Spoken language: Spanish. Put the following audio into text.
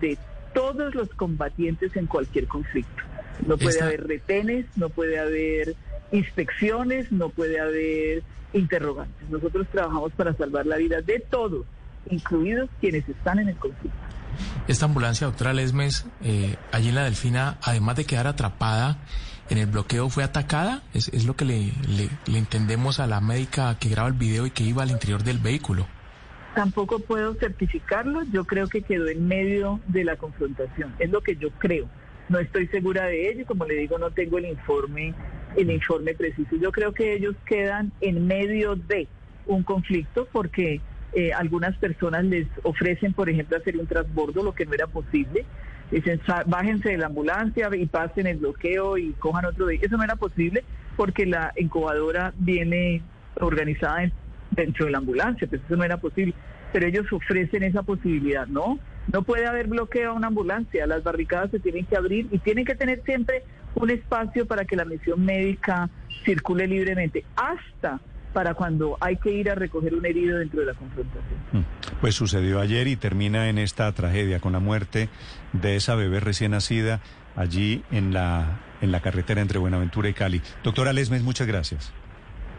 De todos los combatientes en cualquier conflicto. No puede Esta- haber retenes, no puede haber inspecciones, no puede haber interrogantes. Nosotros trabajamos para salvar la vida de todos, incluidos quienes están en el conflicto. Esta ambulancia, doctora Lesmes, eh, allí en la Delfina, además de quedar atrapada en el bloqueo, fue atacada. Es, es lo que le, le- le entendemos a la médica que graba el video y que iba al interior del vehículo. Tampoco puedo certificarlo, yo creo que quedó en medio de la confrontación, es lo que yo creo. No estoy segura de ello, como le digo, no tengo el informe, el informe preciso. Yo creo que ellos quedan en medio de un conflicto porque eh, algunas personas les ofrecen, por ejemplo, hacer un transbordo, lo que no era posible. Dicen, "Sa- bájense de la ambulancia y pasen el bloqueo y cojan otro vehículo. Eso no era posible porque la incubadora viene organizada en- dentro de la ambulancia, pues eso no era posible. Pero ellos ofrecen esa posibilidad, ¿no? No puede haber bloqueo a una ambulancia, las barricadas se tienen que abrir y tienen que tener siempre un espacio para que la misión médica circule libremente, hasta para cuando hay que ir a recoger un herido dentro de la confrontación. Pues sucedió ayer y termina en esta tragedia con la muerte de esa bebé recién nacida allí en la, en la carretera entre Buenaventura y Cali. Doctora Lesmes, muchas gracias.